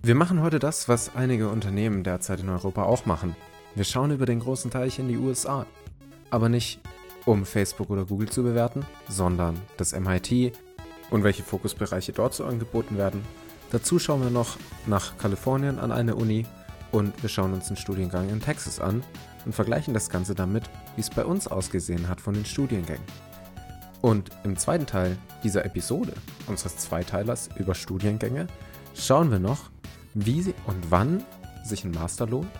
Wir machen heute das, was einige Unternehmen derzeit in Europa auch machen. Wir schauen über den großen Teich in die USA. Aber nicht, um Facebook oder Google zu bewerten, sondern das MIT und welche Fokusbereiche dort so angeboten werden. Dazu schauen wir noch nach Kalifornien an eine Uni und wir schauen uns einen Studiengang in Texas an und vergleichen das Ganze damit, wie es bei uns ausgesehen hat von den Studiengängen. Und im zweiten Teil dieser Episode, unseres Zweiteilers über Studiengänge, schauen wir noch, wie und wann sich ein Master lohnt,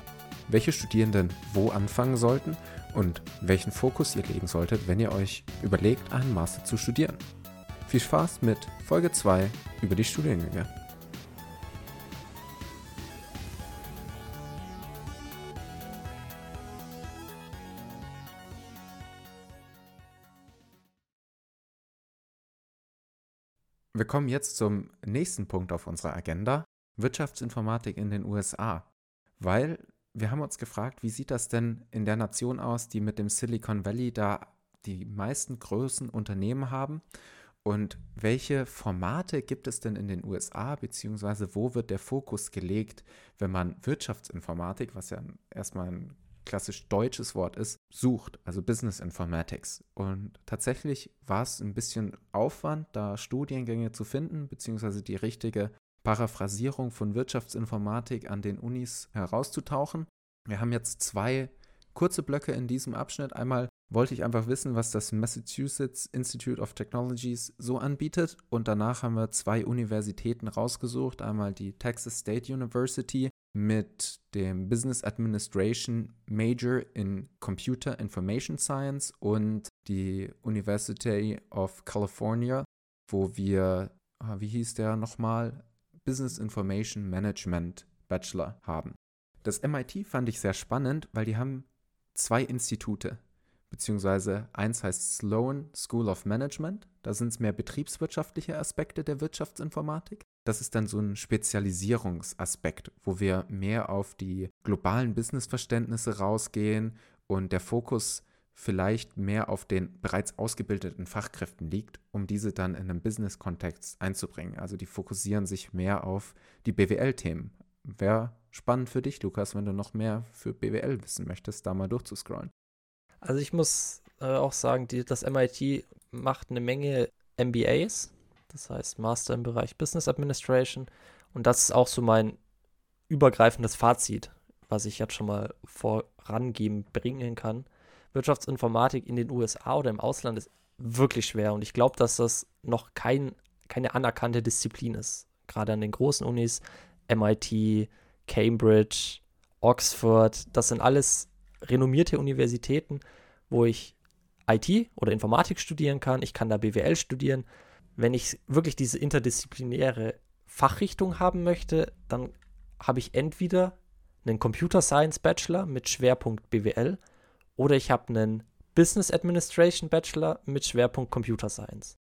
welche Studierenden wo anfangen sollten und welchen Fokus ihr legen solltet, wenn ihr euch überlegt, einen Master zu studieren. Viel Spaß mit Folge 2 über die Studiengänge. Wir kommen jetzt zum nächsten Punkt auf unserer Agenda, Wirtschaftsinformatik in den USA. Weil wir haben uns gefragt, wie sieht das denn in der Nation aus, die mit dem Silicon Valley da die meisten größten Unternehmen haben? Und welche Formate gibt es denn in den USA, beziehungsweise wo wird der Fokus gelegt, wenn man Wirtschaftsinformatik, was ja erstmal ein klassisch deutsches Wort ist, sucht, also Business Informatics. Und tatsächlich war es ein bisschen Aufwand, da Studiengänge zu finden, beziehungsweise die richtige Paraphrasierung von Wirtschaftsinformatik an den Unis herauszutauchen. Wir haben jetzt zwei kurze Blöcke in diesem Abschnitt. Einmal wollte ich einfach wissen, was das Massachusetts Institute of Technologies so anbietet. Und danach haben wir zwei Universitäten rausgesucht. Einmal die Texas State University mit dem Business Administration Major in Computer Information Science und die University of California, wo wir, ah, wie hieß der nochmal, Business Information Management Bachelor haben. Das MIT fand ich sehr spannend, weil die haben zwei Institute, beziehungsweise eins heißt Sloan School of Management, da sind es mehr betriebswirtschaftliche Aspekte der Wirtschaftsinformatik das ist dann so ein Spezialisierungsaspekt, wo wir mehr auf die globalen Businessverständnisse rausgehen und der Fokus vielleicht mehr auf den bereits ausgebildeten Fachkräften liegt, um diese dann in einem Business-Kontext einzubringen. Also die fokussieren sich mehr auf die BWL-Themen. Wäre spannend für dich, Lukas, wenn du noch mehr für BWL wissen möchtest, da mal durchzuscrollen. Also ich muss äh, auch sagen, die, das MIT macht eine Menge MBAs, das heißt Master im Bereich Business Administration. Und das ist auch so mein übergreifendes Fazit, was ich jetzt schon mal vorangeben bringen kann. Wirtschaftsinformatik in den USA oder im Ausland ist wirklich schwer und ich glaube, dass das noch kein, keine anerkannte Disziplin ist. Gerade an den großen Unis, MIT, Cambridge, Oxford, das sind alles renommierte Universitäten, wo ich IT oder Informatik studieren kann. Ich kann da BWL studieren wenn ich wirklich diese interdisziplinäre Fachrichtung haben möchte, dann habe ich entweder einen Computer Science Bachelor mit Schwerpunkt BWL oder ich habe einen Business Administration Bachelor mit Schwerpunkt Computer Science.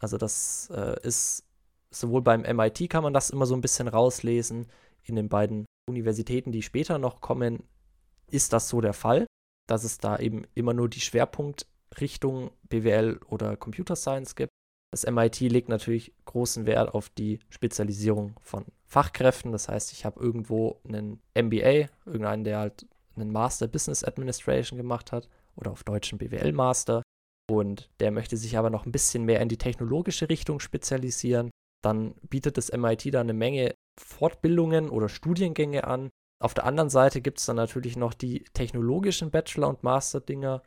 Also das äh, ist sowohl beim MIT kann man das immer so ein bisschen rauslesen, in den beiden Universitäten, die später noch kommen, ist das so der Fall, dass es da eben immer nur die Schwerpunktrichtung BWL oder Computer Science gibt. Das MIT legt natürlich großen Wert auf die Spezialisierung von Fachkräften. Das heißt, ich habe irgendwo einen MBA, irgendeinen, der halt einen Master Business Administration gemacht hat oder auf Deutsch einen BWL-Master und der möchte sich aber noch ein bisschen mehr in die technologische Richtung spezialisieren. Dann bietet das MIT da eine Menge Fortbildungen oder Studiengänge an. Auf der anderen Seite gibt es dann natürlich noch die technologischen Bachelor- und Master-Dinger,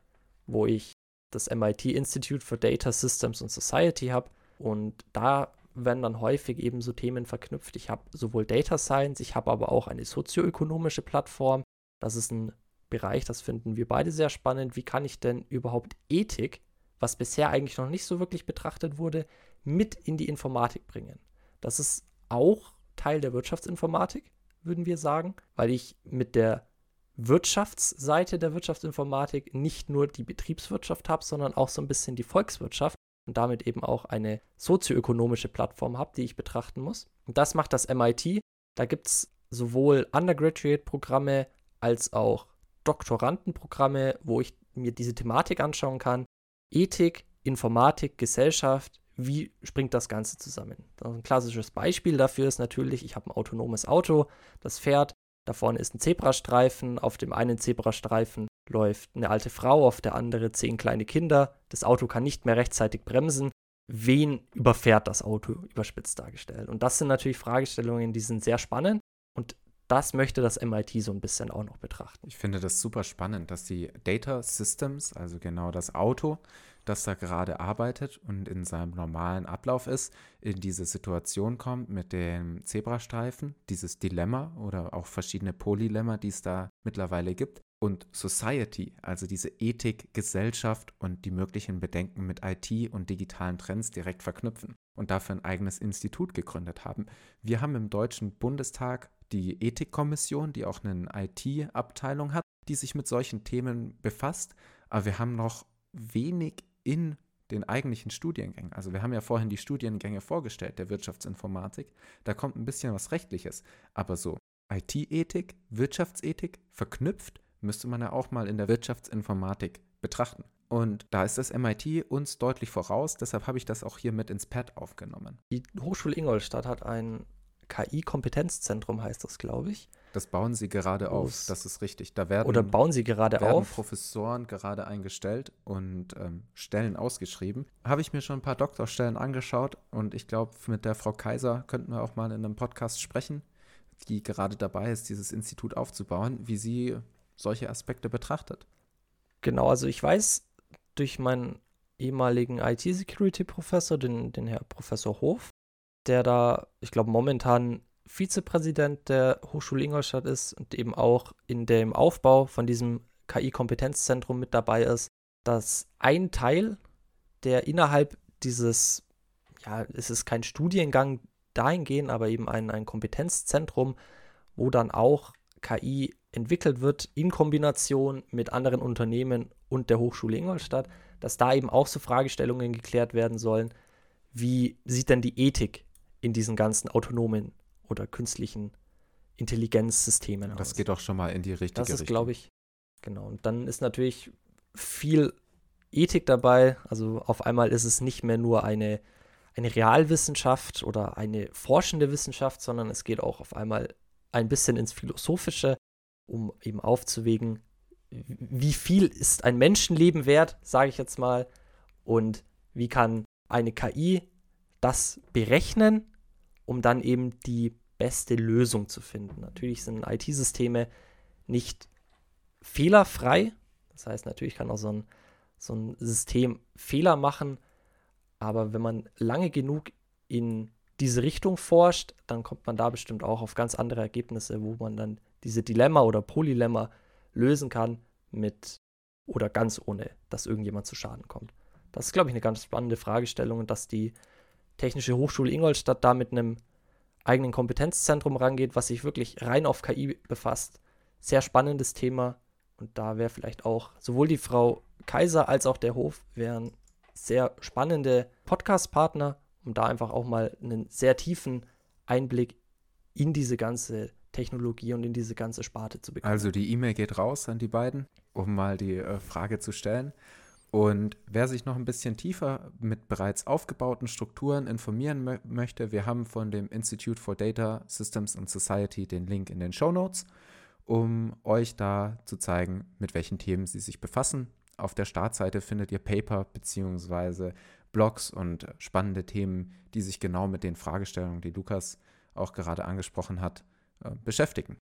wo ich das MIT Institute for Data Systems and Society habe. Und da werden dann häufig eben so Themen verknüpft. Ich habe sowohl Data Science, ich habe aber auch eine sozioökonomische Plattform. Das ist ein Bereich, das finden wir beide sehr spannend. Wie kann ich denn überhaupt Ethik, was bisher eigentlich noch nicht so wirklich betrachtet wurde, mit in die Informatik bringen? Das ist auch Teil der Wirtschaftsinformatik, würden wir sagen, weil ich mit der Wirtschaftsseite der Wirtschaftsinformatik nicht nur die Betriebswirtschaft habe, sondern auch so ein bisschen die Volkswirtschaft und damit eben auch eine sozioökonomische Plattform habe, die ich betrachten muss. Und das macht das MIT. Da gibt es sowohl Undergraduate-Programme als auch Doktorandenprogramme, wo ich mir diese Thematik anschauen kann. Ethik, Informatik, Gesellschaft, wie springt das Ganze zusammen? Ein klassisches Beispiel dafür ist natürlich, ich habe ein autonomes Auto, das fährt, da vorne ist ein Zebrastreifen, auf dem einen Zebrastreifen läuft eine alte Frau, auf der andere zehn kleine Kinder, das Auto kann nicht mehr rechtzeitig bremsen. Wen überfährt das Auto, überspitzt dargestellt? Und das sind natürlich Fragestellungen, die sind sehr spannend und das möchte das MIT so ein bisschen auch noch betrachten. Ich finde das super spannend, dass die Data Systems, also genau das Auto, das da gerade arbeitet und in seinem normalen Ablauf ist, in diese Situation kommt mit dem Zebrastreifen, dieses Dilemma oder auch verschiedene Polylemma, die es da mittlerweile gibt. Und Society, also diese Ethik, Gesellschaft und die möglichen Bedenken mit IT und digitalen Trends direkt verknüpfen und dafür ein eigenes Institut gegründet haben. Wir haben im Deutschen Bundestag die Ethikkommission, die auch eine IT-Abteilung hat, die sich mit solchen Themen befasst. Aber wir haben noch wenig in den eigentlichen Studiengängen. Also wir haben ja vorhin die Studiengänge vorgestellt der Wirtschaftsinformatik. Da kommt ein bisschen was Rechtliches. Aber so IT-Ethik, Wirtschaftsethik verknüpft, müsste man ja auch mal in der Wirtschaftsinformatik betrachten. Und da ist das MIT uns deutlich voraus, deshalb habe ich das auch hier mit ins Pad aufgenommen. Die Hochschule Ingolstadt hat ein KI-Kompetenzzentrum heißt das, glaube ich. Das bauen sie gerade auf, das ist richtig. Da werden, Oder bauen sie gerade werden auf. Professoren gerade eingestellt und ähm, Stellen ausgeschrieben. Habe ich mir schon ein paar Doktorstellen angeschaut und ich glaube, mit der Frau Kaiser könnten wir auch mal in einem Podcast sprechen, die gerade dabei ist, dieses Institut aufzubauen, wie sie solche Aspekte betrachtet. Genau, also ich weiß durch meinen ehemaligen IT-Security-Professor, den, den Herr Professor Hof, der da, ich glaube, momentan Vizepräsident der Hochschule Ingolstadt ist und eben auch in dem Aufbau von diesem KI-Kompetenzzentrum mit dabei ist, dass ein Teil, der innerhalb dieses, ja, es ist kein Studiengang dahingehend, aber eben ein, ein Kompetenzzentrum, wo dann auch KI entwickelt wird in Kombination mit anderen Unternehmen und der Hochschule Ingolstadt, dass da eben auch so Fragestellungen geklärt werden sollen, wie sieht denn die Ethik in diesen ganzen autonomen oder künstlichen Intelligenzsystemen aus. Das geht auch schon mal in die richtige Richtung. Das ist, glaube ich, genau. Und dann ist natürlich viel Ethik dabei. Also auf einmal ist es nicht mehr nur eine, eine Realwissenschaft oder eine forschende Wissenschaft, sondern es geht auch auf einmal ein bisschen ins Philosophische, um eben aufzuwägen, wie viel ist ein Menschenleben wert, sage ich jetzt mal, und wie kann eine KI das berechnen um dann eben die beste Lösung zu finden. Natürlich sind IT-Systeme nicht fehlerfrei. Das heißt, natürlich kann auch so ein, so ein System Fehler machen. Aber wenn man lange genug in diese Richtung forscht, dann kommt man da bestimmt auch auf ganz andere Ergebnisse, wo man dann diese Dilemma oder Polylemma lösen kann mit oder ganz ohne, dass irgendjemand zu Schaden kommt. Das ist, glaube ich, eine ganz spannende Fragestellung und dass die Technische Hochschule Ingolstadt da mit einem eigenen Kompetenzzentrum rangeht, was sich wirklich rein auf KI befasst. Sehr spannendes Thema und da wäre vielleicht auch sowohl die Frau Kaiser als auch der Hof wären sehr spannende Podcast-Partner, um da einfach auch mal einen sehr tiefen Einblick in diese ganze Technologie und in diese ganze Sparte zu bekommen. Also die E-Mail geht raus an die beiden, um mal die äh, Frage zu stellen. Und wer sich noch ein bisschen tiefer mit bereits aufgebauten Strukturen informieren mö möchte, wir haben von dem Institute for Data Systems and Society den Link in den Show Notes, um euch da zu zeigen, mit welchen Themen sie sich befassen. Auf der Startseite findet ihr Paper bzw. Blogs und spannende Themen, die sich genau mit den Fragestellungen, die Lukas auch gerade angesprochen hat, äh, beschäftigen.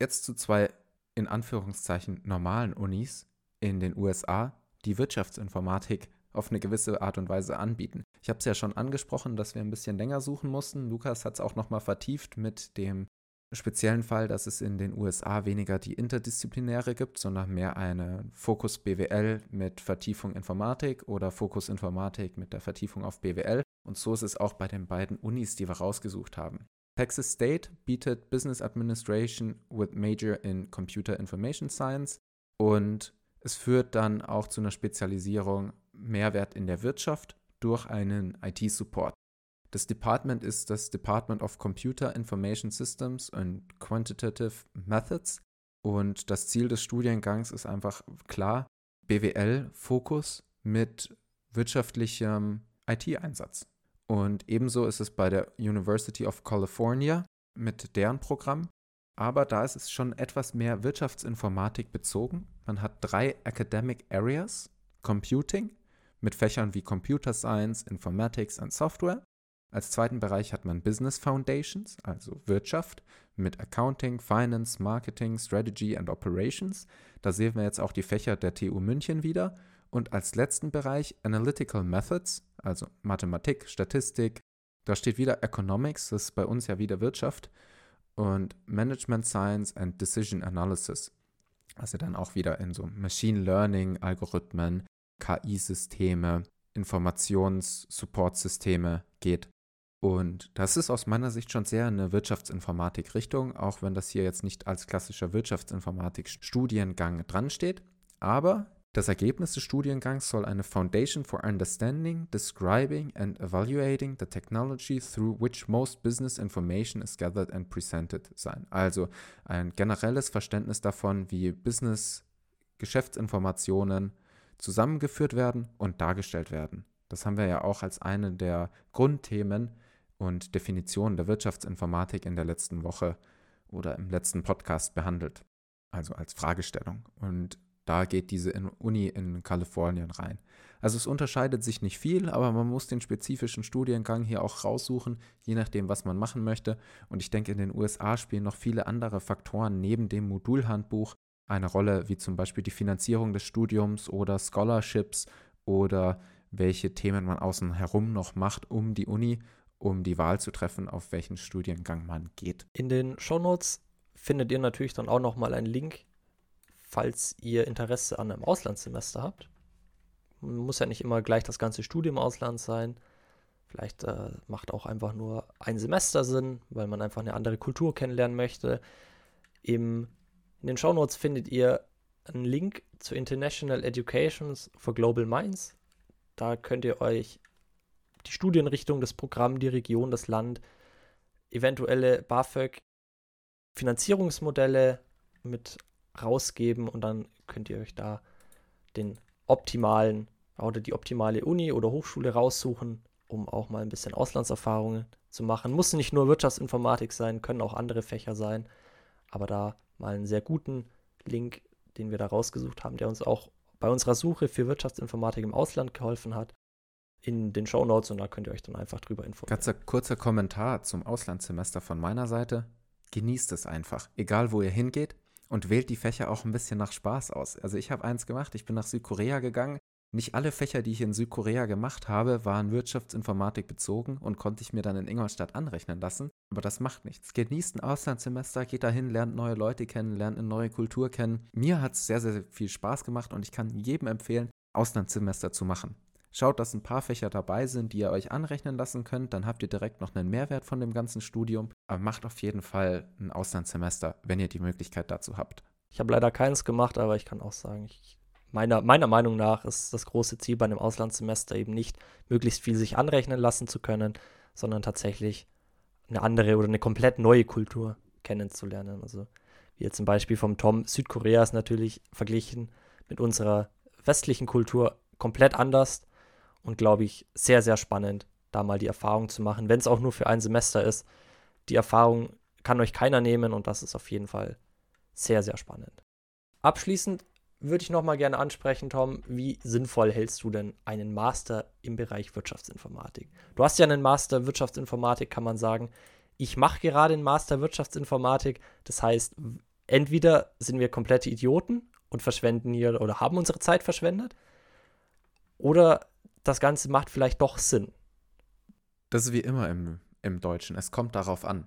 Jetzt zu zwei in Anführungszeichen normalen Unis in den USA, die Wirtschaftsinformatik auf eine gewisse Art und Weise anbieten. Ich habe es ja schon angesprochen, dass wir ein bisschen länger suchen mussten. Lukas hat es auch nochmal vertieft mit dem speziellen Fall, dass es in den USA weniger die interdisziplinäre gibt, sondern mehr eine Fokus BWL mit Vertiefung Informatik oder Fokus Informatik mit der Vertiefung auf BWL. Und so ist es auch bei den beiden Unis, die wir rausgesucht haben. Texas State bietet Business Administration with Major in Computer Information Science und es führt dann auch zu einer Spezialisierung Mehrwert in der Wirtschaft durch einen IT-Support. Das Department ist das Department of Computer Information Systems and Quantitative Methods. Und das Ziel des Studiengangs ist einfach klar, BWL-Fokus mit wirtschaftlichem IT-Einsatz. Und ebenso ist es bei der University of California mit deren Programm. Aber da ist es schon etwas mehr Wirtschaftsinformatik bezogen. Man hat drei Academic Areas, Computing mit Fächern wie Computer Science, Informatics und Software. Als zweiten Bereich hat man Business Foundations, also Wirtschaft, mit Accounting, Finance, Marketing, Strategy and Operations. Da sehen wir jetzt auch die Fächer der TU München wieder. Und als letzten Bereich Analytical Methods, also Mathematik, Statistik. Da steht wieder Economics, das ist bei uns ja wieder Wirtschaft. Und Management Science and Decision Analysis. Also dann auch wieder in so Machine Learning, Algorithmen, KI-Systeme, Informations-Support-Systeme geht. Und das ist aus meiner Sicht schon sehr eine Wirtschaftsinformatik-Richtung, auch wenn das hier jetzt nicht als klassischer Wirtschaftsinformatik-Studiengang dran steht. Aber das Ergebnis des Studiengangs soll eine Foundation for Understanding, Describing and Evaluating the Technology through which most business information is gathered and presented sein. Also ein generelles Verständnis davon, wie Business-Geschäftsinformationen zusammengeführt werden und dargestellt werden. Das haben wir ja auch als eine der Grundthemen und Definitionen der Wirtschaftsinformatik in der letzten Woche oder im letzten Podcast behandelt. Also als Fragestellung. Und da geht diese Uni in Kalifornien rein. Also es unterscheidet sich nicht viel, aber man muss den spezifischen Studiengang hier auch raussuchen, je nachdem, was man machen möchte. Und ich denke, in den USA spielen noch viele andere Faktoren neben dem Modulhandbuch eine Rolle, wie zum Beispiel die Finanzierung des Studiums oder Scholarships oder welche Themen man außen herum noch macht um die Uni, um die Wahl zu treffen, auf welchen Studiengang man geht. In den Shownotes findet ihr natürlich dann auch nochmal einen Link, falls ihr Interesse an einem Auslandssemester habt. Muss ja nicht immer gleich das ganze Studium im Ausland sein. Vielleicht äh, macht auch einfach nur ein Semester Sinn, weil man einfach eine andere Kultur kennenlernen möchte. Im in den Shownotes findet ihr einen Link zu International Educations for Global Minds. Da könnt ihr euch die Studienrichtung, das Programm, die Region, das Land, eventuelle BAföG, Finanzierungsmodelle mit rausgeben und dann könnt ihr euch da den optimalen oder die optimale Uni oder Hochschule raussuchen, um auch mal ein bisschen Auslandserfahrungen zu machen. Muss nicht nur Wirtschaftsinformatik sein, können auch andere Fächer sein, aber da mal einen sehr guten Link, den wir da rausgesucht haben, der uns auch bei unserer Suche für Wirtschaftsinformatik im Ausland geholfen hat, in den Show Notes und da könnt ihr euch dann einfach drüber informieren. Ganz kurzer Kommentar zum Auslandssemester von meiner Seite. Genießt es einfach, egal wo ihr hingeht und wählt die Fächer auch ein bisschen nach Spaß aus. Also ich habe eins gemacht, ich bin nach Südkorea gegangen nicht alle Fächer, die ich in Südkorea gemacht habe, waren Wirtschaftsinformatik bezogen und konnte ich mir dann in Ingolstadt anrechnen lassen. Aber das macht nichts. Genießt ein Auslandssemester, geht dahin, lernt neue Leute kennen, lernt eine neue Kultur kennen. Mir hat es sehr, sehr viel Spaß gemacht und ich kann jedem empfehlen, Auslandssemester zu machen. Schaut, dass ein paar Fächer dabei sind, die ihr euch anrechnen lassen könnt. Dann habt ihr direkt noch einen Mehrwert von dem ganzen Studium. Aber macht auf jeden Fall ein Auslandssemester, wenn ihr die Möglichkeit dazu habt. Ich habe leider keins gemacht, aber ich kann auch sagen, ich meiner, meiner Meinung nach ist das große Ziel bei einem Auslandssemester eben nicht, möglichst viel sich anrechnen lassen zu können, sondern tatsächlich eine andere oder eine komplett neue Kultur kennenzulernen. Also wie jetzt zum Beispiel vom Tom, Südkorea ist natürlich verglichen mit unserer westlichen Kultur komplett anders und glaube ich sehr, sehr spannend, da mal die Erfahrung zu machen, wenn es auch nur für ein Semester ist. Die Erfahrung kann euch keiner nehmen und das ist auf jeden Fall sehr, sehr spannend. Abschließend würde ich nochmal gerne ansprechen, Tom, wie sinnvoll hältst du denn einen Master im Bereich Wirtschaftsinformatik? Du hast ja einen Master Wirtschaftsinformatik, kann man sagen. Ich mache gerade einen Master Wirtschaftsinformatik. Das heißt, entweder sind wir komplette Idioten und verschwenden hier oder haben unsere Zeit verschwendet, oder das Ganze macht vielleicht doch Sinn. Das ist wie immer im, im Deutschen. Es kommt darauf an.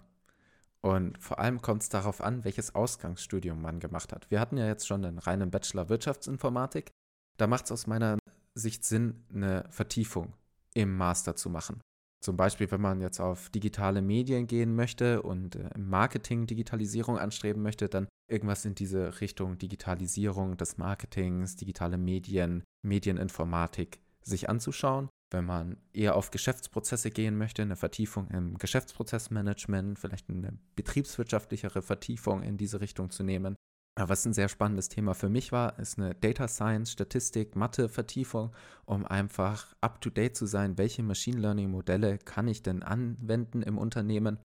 Und vor allem kommt es darauf an, welches Ausgangsstudium man gemacht hat. Wir hatten ja jetzt schon einen reinen Bachelor Wirtschaftsinformatik. Da macht es aus meiner Sicht Sinn, eine Vertiefung im Master zu machen. Zum Beispiel, wenn man jetzt auf digitale Medien gehen möchte und äh, Marketing Digitalisierung anstreben möchte, dann irgendwas in diese Richtung Digitalisierung des Marketings, digitale Medien, Medieninformatik sich anzuschauen wenn man eher auf Geschäftsprozesse gehen möchte, eine Vertiefung im Geschäftsprozessmanagement, vielleicht eine betriebswirtschaftlichere Vertiefung in diese Richtung zu nehmen. was ein sehr spannendes Thema für mich war, ist eine Data Science, Statistik, Mathe, Vertiefung, um einfach up-to-date zu sein, welche Machine Learning-Modelle kann ich denn anwenden im Unternehmen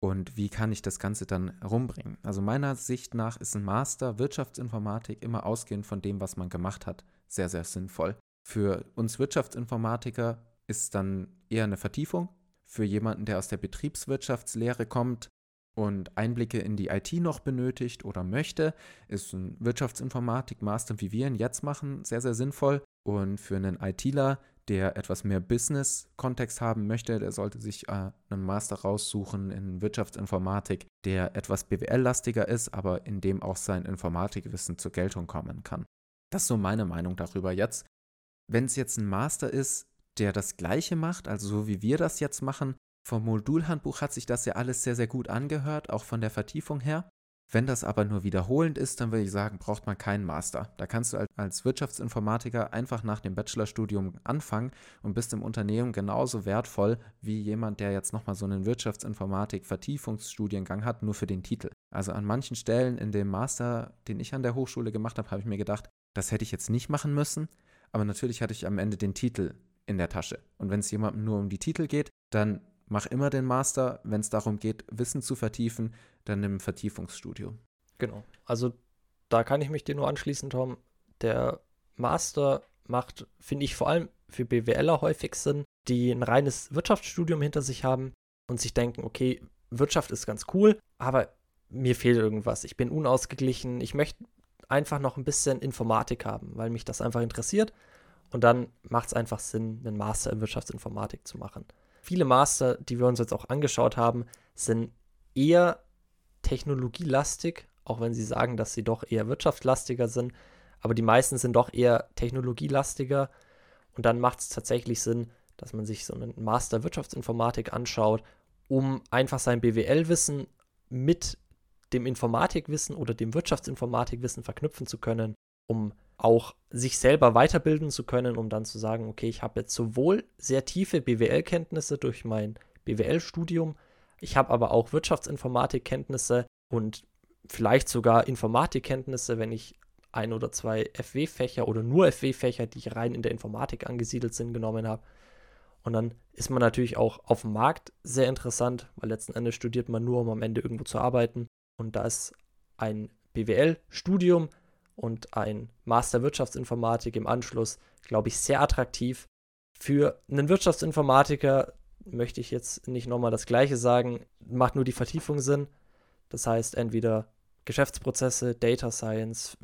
und wie kann ich das Ganze dann rumbringen. Also meiner Sicht nach ist ein Master Wirtschaftsinformatik immer ausgehend von dem, was man gemacht hat, sehr, sehr sinnvoll. Für uns Wirtschaftsinformatiker ist dann eher eine Vertiefung. Für jemanden, der aus der Betriebswirtschaftslehre kommt, und Einblicke in die IT noch benötigt oder möchte, ist ein Wirtschaftsinformatik-Master, wie wir ihn jetzt machen, sehr, sehr sinnvoll. Und für einen ITler, der etwas mehr Business-Kontext haben möchte, der sollte sich äh, einen Master raussuchen in Wirtschaftsinformatik, der etwas BWL-lastiger ist, aber in dem auch sein Informatikwissen zur Geltung kommen kann. Das ist so meine Meinung darüber jetzt. Wenn es jetzt ein Master ist, der das Gleiche macht, also so wie wir das jetzt machen, vom Modulhandbuch hat sich das ja alles sehr, sehr gut angehört, auch von der Vertiefung her. Wenn das aber nur wiederholend ist, dann würde ich sagen, braucht man keinen Master. Da kannst du als Wirtschaftsinformatiker einfach nach dem Bachelorstudium anfangen und bist im Unternehmen genauso wertvoll wie jemand, der jetzt nochmal so einen Wirtschaftsinformatik-Vertiefungsstudiengang hat, nur für den Titel. Also an manchen Stellen in dem Master, den ich an der Hochschule gemacht habe, habe ich mir gedacht, das hätte ich jetzt nicht machen müssen. Aber natürlich hatte ich am Ende den Titel in der Tasche. Und wenn es jemandem nur um die Titel geht, dann mach immer den Master. Wenn es darum geht, Wissen zu vertiefen, dann nimm Vertiefungsstudio. Genau. Also da kann ich mich dir nur anschließen, Tom. Der Master macht, finde ich, vor allem für BWLer häufig Sinn, die ein reines Wirtschaftsstudium hinter sich haben und sich denken, okay, Wirtschaft ist ganz cool, aber mir fehlt irgendwas. Ich bin unausgeglichen. Ich möchte einfach noch ein bisschen Informatik haben, weil mich das einfach interessiert. Und dann macht es einfach Sinn, einen Master in Wirtschaftsinformatik zu machen. Viele Master, die wir uns jetzt auch angeschaut haben, sind eher technologielastig, auch wenn sie sagen, dass sie doch eher wirtschaftslastiger sind. Aber die meisten sind doch eher technologielastiger. Und dann macht es tatsächlich Sinn, dass man sich so einen Master Wirtschaftsinformatik anschaut, um einfach sein BWL-Wissen mit dem Informatikwissen oder dem Wirtschaftsinformatikwissen verknüpfen zu können, um auch sich selber weiterbilden zu können, um dann zu sagen, okay, ich habe jetzt sowohl sehr tiefe BWL-Kenntnisse durch mein BWL-Studium, ich habe aber auch Wirtschaftsinformatik-Kenntnisse und vielleicht sogar Informatikkenntnisse, wenn ich ein oder zwei FW-Fächer oder nur FW-Fächer, die rein in der Informatik angesiedelt sind, genommen habe. Und dann ist man natürlich auch auf dem Markt sehr interessant, weil letzten Endes studiert man nur, um am Ende irgendwo zu arbeiten. Und da ist ein BWL-Studium und ein Master Wirtschaftsinformatik im Anschluss, glaube ich, sehr attraktiv. Für einen Wirtschaftsinformatiker möchte ich jetzt nicht nochmal das Gleiche sagen, macht nur die Vertiefung Sinn. Das heißt, entweder Geschäftsprozesse, Data Science,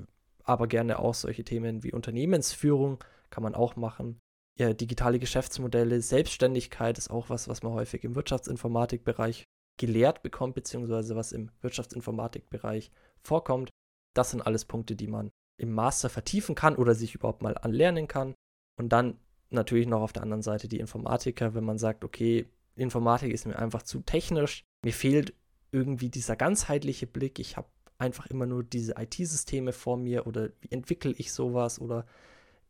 aber gerne auch solche Themen wie Unternehmensführung kann man auch machen. Ja, digitale Geschäftsmodelle, Selbstständigkeit ist auch was, was man häufig im Wirtschaftsinformatikbereich gelehrt bekommt, beziehungsweise was im Wirtschaftsinformatikbereich vorkommt. Das sind alles Punkte, die man im Master vertiefen kann oder sich überhaupt mal anlernen kann. Und dann natürlich noch auf der anderen Seite die Informatiker, wenn man sagt, okay, Informatik ist mir einfach zu technisch, mir fehlt irgendwie dieser ganzheitliche Blick, ich habe einfach immer nur diese IT-Systeme vor mir oder wie entwickle ich sowas oder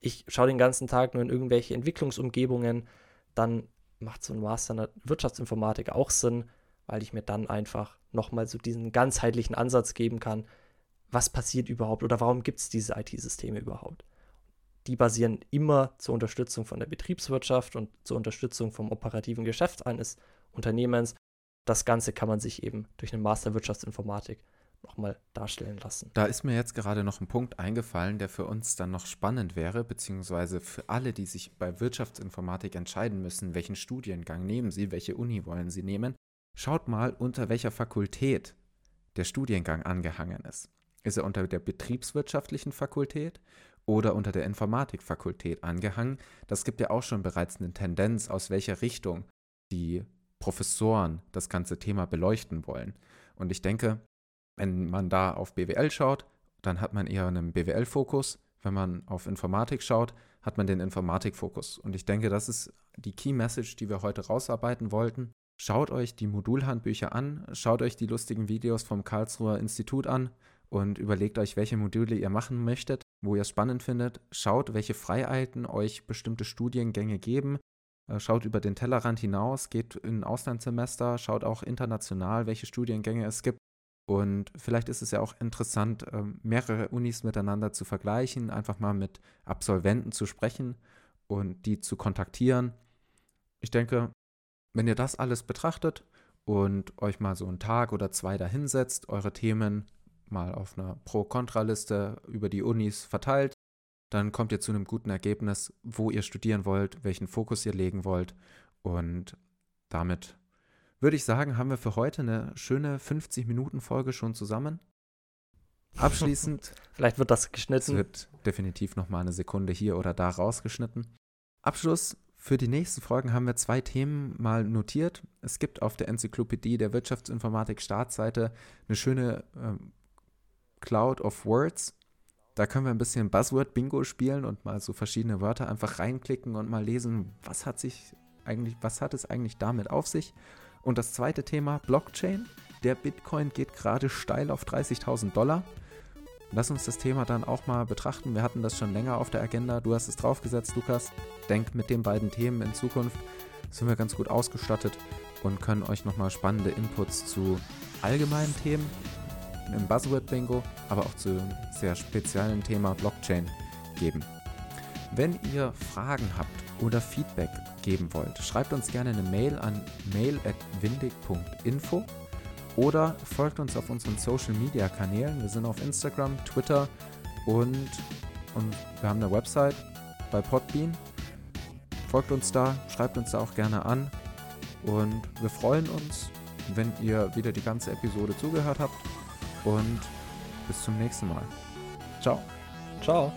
ich schaue den ganzen Tag nur in irgendwelche Entwicklungsumgebungen, dann macht so ein Master in Wirtschaftsinformatik auch Sinn, weil ich mir dann einfach nochmal so diesen ganzheitlichen Ansatz geben kann, was passiert überhaupt oder warum gibt es diese IT-Systeme überhaupt. Die basieren immer zur Unterstützung von der Betriebswirtschaft und zur Unterstützung vom operativen Geschäft eines Unternehmens. Das Ganze kann man sich eben durch eine Master Wirtschaftsinformatik nochmal darstellen lassen. Da ist mir jetzt gerade noch ein Punkt eingefallen, der für uns dann noch spannend wäre, beziehungsweise für alle, die sich bei Wirtschaftsinformatik entscheiden müssen, welchen Studiengang nehmen sie, welche Uni wollen sie nehmen. Schaut mal, unter welcher Fakultät der Studiengang angehangen ist. Ist er unter der betriebswirtschaftlichen Fakultät oder unter der Informatikfakultät angehangen? Das gibt ja auch schon bereits eine Tendenz, aus welcher Richtung die Professoren das ganze Thema beleuchten wollen. Und ich denke, wenn man da auf BWL schaut, dann hat man eher einen BWL-Fokus. Wenn man auf Informatik schaut, hat man den Informatik-Fokus. Und ich denke, das ist die Key Message, die wir heute rausarbeiten wollten. Schaut euch die Modulhandbücher an, schaut euch die lustigen Videos vom Karlsruher Institut an und überlegt euch, welche Module ihr machen möchtet, wo ihr es spannend findet. Schaut, welche Freiheiten euch bestimmte Studiengänge geben. Äh, schaut über den Tellerrand hinaus, geht in Auslandssemester, schaut auch international, welche Studiengänge es gibt. Und vielleicht ist es ja auch interessant, ähm, mehrere Unis miteinander zu vergleichen, einfach mal mit Absolventen zu sprechen und die zu kontaktieren. Ich denke, wenn ihr das alles betrachtet und euch mal so einen Tag oder zwei dahinsetzt, eure Themen mal auf einer Pro-Kontra-Liste über die Unis verteilt, dann kommt ihr zu einem guten Ergebnis, wo ihr studieren wollt, welchen Fokus ihr legen wollt. Und damit würde ich sagen, haben wir für heute eine schöne 50-Minuten-Folge schon zusammen. Abschließend. Vielleicht wird das geschnitten. Es wird definitiv nochmal eine Sekunde hier oder da rausgeschnitten. Abschluss. Für die nächsten Folgen haben wir zwei Themen mal notiert. Es gibt auf der Enzyklopädie der Wirtschaftsinformatik Startseite eine schöne ähm, Cloud of Words. Da können wir ein bisschen Buzzword-Bingo spielen und mal so verschiedene Wörter einfach reinklicken und mal lesen, was hat sich eigentlich, was hat es eigentlich damit auf sich? Und das zweite Thema, Blockchain. Der Bitcoin geht gerade steil auf 30.000 Dollar. Lass uns das Thema dann auch mal betrachten. Wir hatten das schon länger auf der Agenda. Du hast es draufgesetzt, Lukas. Denk mit den beiden Themen in Zukunft sind wir ganz gut ausgestattet und können euch nochmal spannende Inputs zu allgemeinen Themen im Buzzword-Bingo, aber auch zu sehr speziellen Thema Blockchain geben. Wenn ihr Fragen habt oder Feedback geben wollt, schreibt uns gerne eine Mail an mail.windig.info oder folgt uns auf unseren Social Media Kanälen. Wir sind auf Instagram, Twitter und, und wir haben eine Website bei Podbean. Folgt uns da, schreibt uns da auch gerne an und wir freuen uns, wenn ihr wieder die ganze Episode zugehört habt und bis zum nächsten Mal. Ciao. Ciao.